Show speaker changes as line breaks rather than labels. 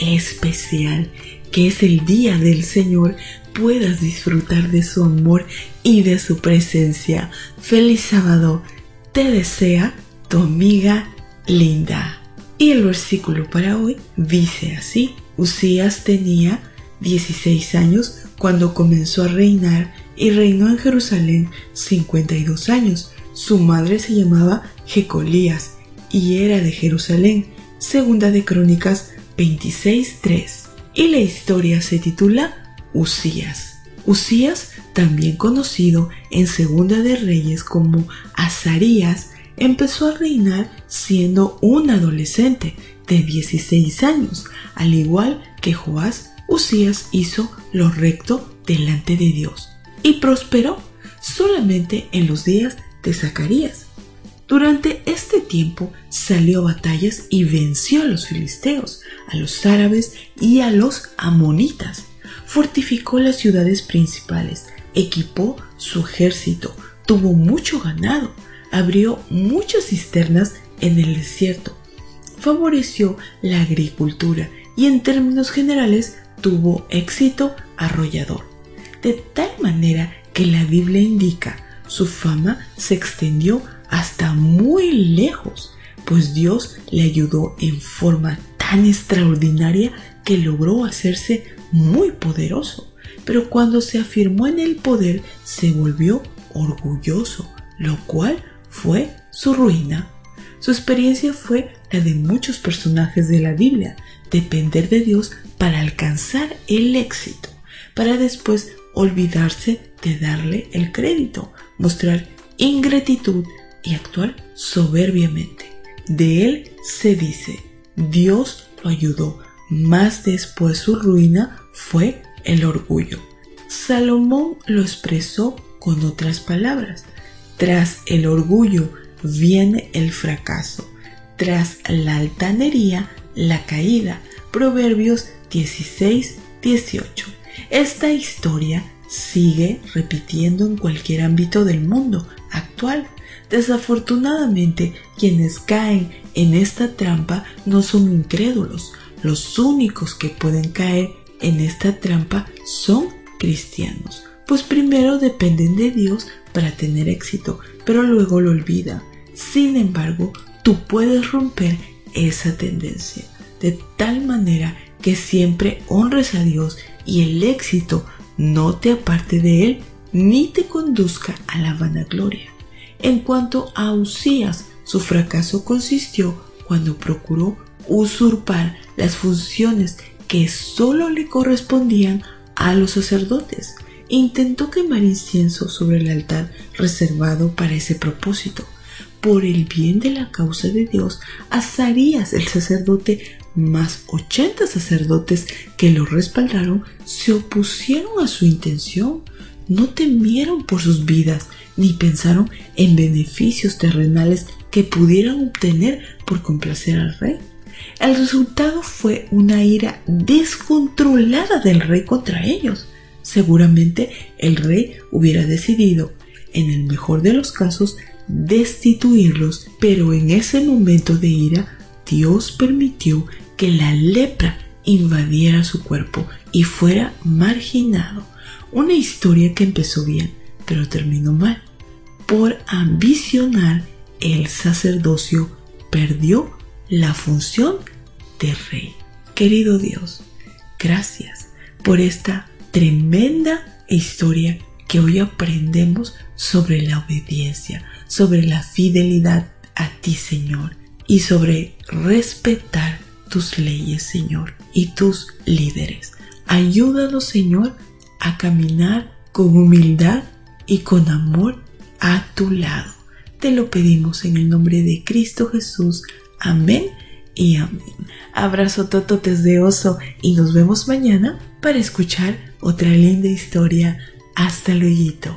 especial, que es el día del Señor, puedas disfrutar de su amor y de su presencia. Feliz sábado, te desea tu amiga Linda. Y el versículo para hoy dice así, Usías tenía 16 años cuando comenzó a reinar y reinó en Jerusalén 52 años. Su madre se llamaba Jecolías y era de Jerusalén. Segunda de Crónicas 26.3. Y la historia se titula Usías. Usías, también conocido en Segunda de Reyes como Azarías, empezó a reinar siendo un adolescente de 16 años, al igual que Joás, Usías hizo lo recto delante de Dios y prosperó solamente en los días de Zacarías. Durante este tiempo salió a batallas y venció a los filisteos, a los árabes y a los amonitas. Fortificó las ciudades principales, equipó su ejército, tuvo mucho ganado, abrió muchas cisternas en el desierto, favoreció la agricultura y en términos generales tuvo éxito arrollador. De tal manera que la Biblia indica, su fama se extendió hasta muy lejos, pues Dios le ayudó en forma tan extraordinaria que logró hacerse muy poderoso. Pero cuando se afirmó en el poder, se volvió orgulloso, lo cual fue su ruina. Su experiencia fue la de muchos personajes de la Biblia, depender de Dios para alcanzar el éxito, para después olvidarse de darle el crédito, mostrar ingratitud y actuar soberbiamente. De él se dice, Dios lo ayudó, más después su ruina fue el orgullo. Salomón lo expresó con otras palabras. Tras el orgullo viene el fracaso, tras la altanería la caída. Proverbios 16, 18. Esta historia sigue repitiendo en cualquier ámbito del mundo actual. Desafortunadamente, quienes caen en esta trampa no son incrédulos. Los únicos que pueden caer en esta trampa son cristianos, pues primero dependen de Dios para tener éxito, pero luego lo olvidan. Sin embargo, tú puedes romper esa tendencia de tal manera que siempre honres a Dios y el éxito no te aparte de Él ni te conduzca a la vanagloria. En cuanto a Usías, su fracaso consistió cuando procuró usurpar las funciones que solo le correspondían a los sacerdotes. Intentó quemar incienso sobre el altar reservado para ese propósito. Por el bien de la causa de Dios, Azarías el sacerdote más 80 sacerdotes que lo respaldaron se opusieron a su intención, no temieron por sus vidas, ni pensaron en beneficios terrenales que pudieran obtener por complacer al rey. El resultado fue una ira descontrolada del rey contra ellos. Seguramente el rey hubiera decidido, en el mejor de los casos, destituirlos, pero en ese momento de ira Dios permitió que la lepra invadiera su cuerpo y fuera marginado. Una historia que empezó bien, pero terminó mal. Por ambicionar el sacerdocio, perdió la función de rey. Querido Dios, gracias por esta tremenda historia que hoy aprendemos sobre la obediencia, sobre la fidelidad a ti, Señor, y sobre respetar tus leyes, Señor, y tus líderes. Ayúdanos, Señor, a caminar con humildad y con amor a tu lado. Te lo pedimos en el nombre de Cristo Jesús. Amén y amén. Abrazo tototes de oso y nos vemos mañana para escuchar otra linda historia. Hasta luego.